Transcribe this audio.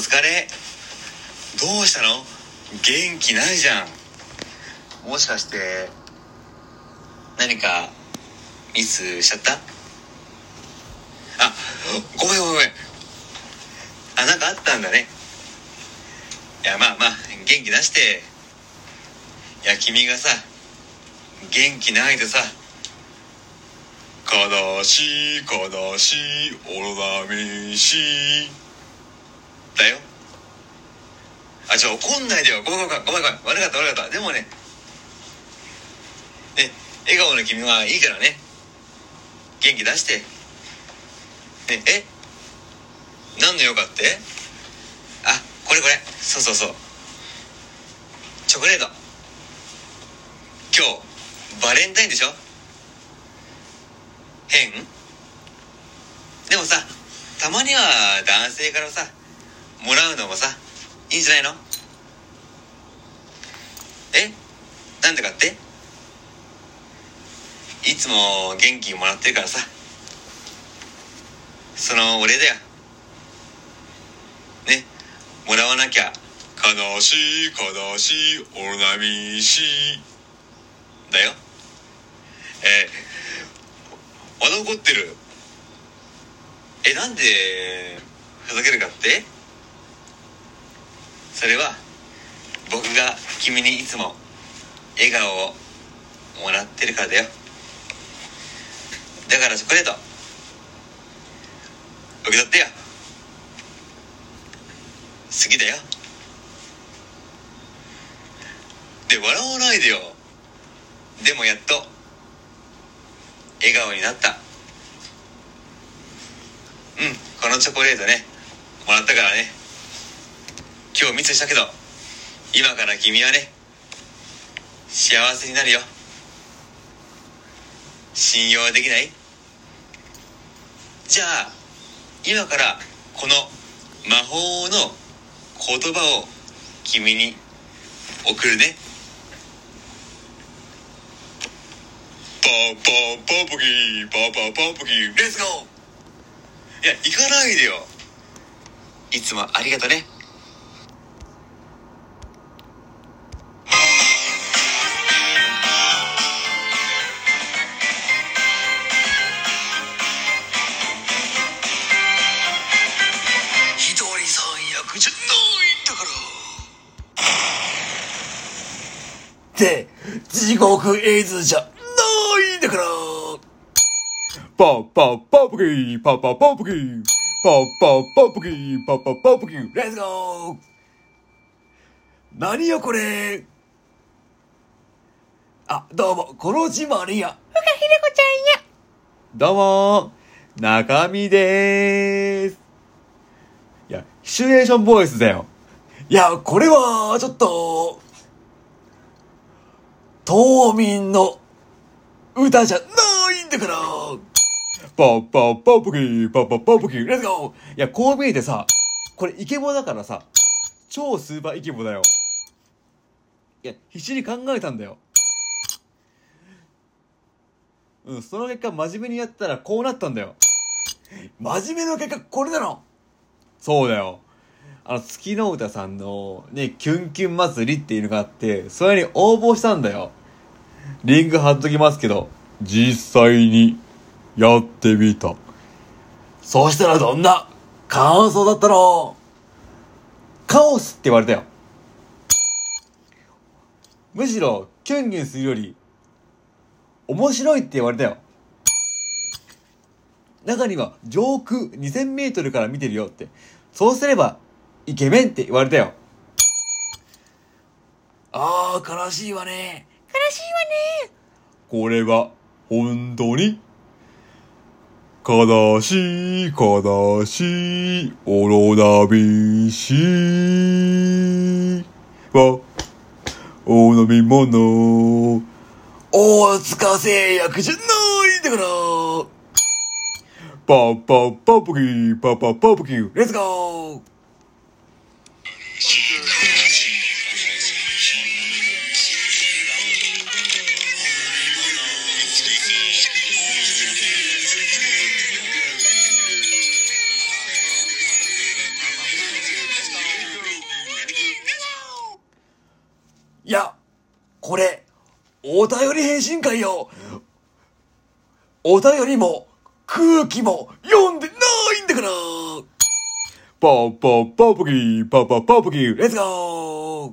疲れ。どうしたの？元気ないじゃん。もしかして何かミスしちゃった？あごめんごめんごめん。あなんかあったんだね。いやまあまあ元気出して。いや君がさ元気ないとさ悲しい悲しいおろしだよ。あちょ怒んないでよ。ごめんごめん。ごめんごめん。悪かった悪かった。でもねね笑顔の君はいいからね。元気出して。ねえ？何の用かって？あこれこれ。そうそうそう。チョコレート。今日バレンタインでしょ？変？でもさたまには男性からさもらうのもさいいんじゃないの？え？なんでかって？いつも元気もらってるからさ。そのお礼だよ。ね？もらわなきゃ。悲しい悲しい。オロナミシだよ。えー、まだ怒ってる。えなんでふざけるかって？それは僕が君にいつも笑顔をもらってるからだよ。だからチョコレート受け取ってよ。好きだよ。で笑わないでよ。でもやっと笑顔になった。うんこのチョコレートね。もらったからね。今日ミスしたけど今から君はね幸せになるよ。信用できない？じゃあ今からこの魔法の言葉を君に送るね。パーパーパープキーパーパーパープキー Let's go！いや行かないでよ。いつもありがとね。地獄絵図じゃないんだから。パーパーパープキーパーパーパープキーパーパーパープキーパーパーパープキー。 Let's go。何よこれ。あ、どうも、このうちマリア。どうもー中身でーす。いや、シチュエーションボイスだよ。いや、これは、ちょっと、島民の歌じゃないんだからパーパーパープキーパーパーパープキー Let's go いや、こう見えてさ、これイケボだからさ、超スーパーイケボだよ。いや、必死に考えたんだよ。うん、その結果真面目にやったらこうなったんだよ。真面目な結果これだろそうだよ。あの、月の歌さんのね、キュンキュン祭りっていうのがあって、それに応募したんだよ。リンク貼っときますけど、実際にやってみた。そうしたらどんな感想だったの？カオスって言われたよ。むしろ、キュンキュンするより、面白いって言われたよ。中には、上空2000メートルから見てるよって。そうすれば、イケメンって言われたよ。ああ、悲しいわね。悲しいわね。これは、本当に悲しい、悲しい、おろなびしは、お飲み物。大塚製薬じゃないんだから。パーパーパープキー、パーパーパープキー。 Let's goやこれ、お便り返信回よ。お便りも、空気も読んでないんだからパーパーパープキー、パーパーパープキー。 Let's go